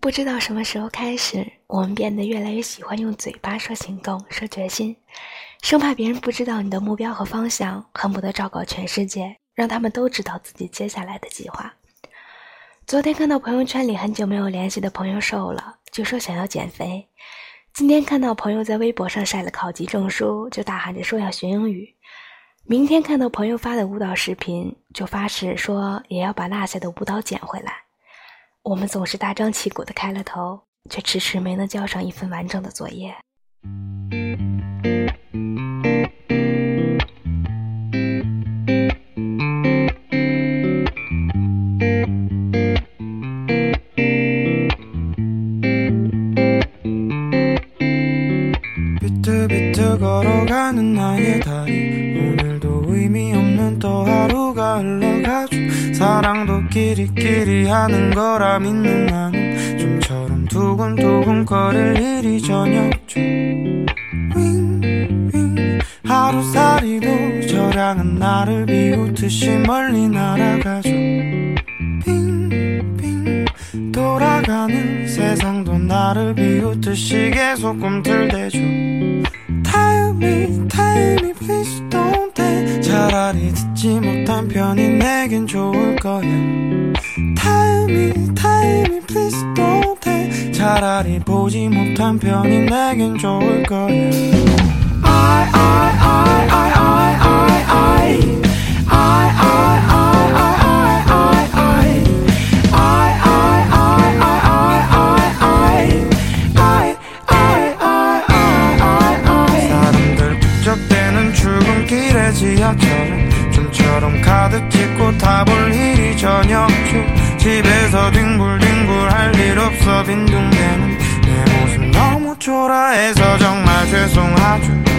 不知道什么时候开始，我们变得越来越喜欢用嘴巴说行动、说决心，生怕别人不知道你的目标和方向，恨不得昭告全世界，让他们都知道自己接下来的计划。昨天看到朋友圈里很久没有联系的朋友瘦了，就说想要减肥；今天看到朋友在微博上晒了考级证书，就大喊着说要学英语；明天看到朋友发的舞蹈视频，就发誓说也要把落下的舞蹈捡回来。我们总是大张旗鼓的开了头，却迟迟没能交上一份完整的作业。 하는 거라 믿는 나는 좀처럼 두근두근 거릴 일이 중 윙윙. 하루살이도 저량은 나를 비웃듯이 멀리 날아가죠. 빙빙. 돌아가는 세상도 나를 비웃듯이 계속 꿈틀대죠. Tell me, tell me, please 차라리 듣지 못한 편이 내겐 좋을 거야 Tell me, tell me, please don't tell 차라리 보지 못한 편이 내겐 좋을 거야 I, I, I, I, I, 좀처럼 가득 찍고 타볼 일이 저녁 중. 집에서 뒹굴뒹굴 할 일 없어 빈둥대는 내 모습 너무 초라해서 정말 죄송하죠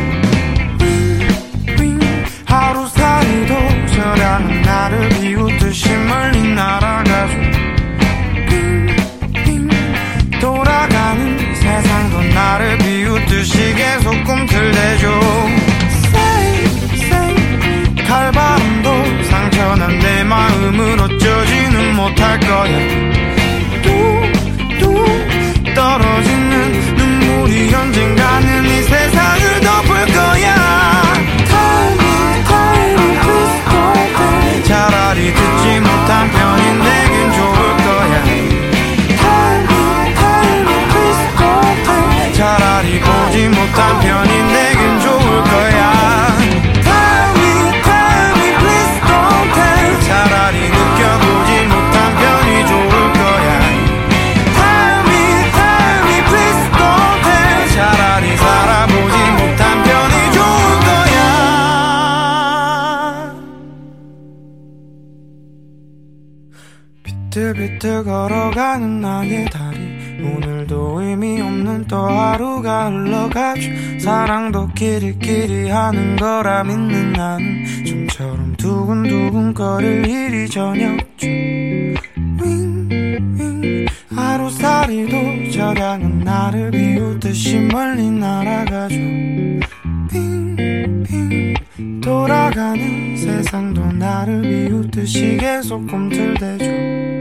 비틀비틀 걸어가는 나의 다리. 오늘도 의미 없는 또 하루가 흘러가죠. 사랑도 끼리끼리 하는 거라 믿는 나는 좀처럼 두근두근 거릴 일이 저녁 중 윙윙 하루살이도 저량은 나를 비웃듯이 멀리 날아가죠. 빙빙 돌아가는 세상도 나를 비웃듯이 계속 꿈틀대죠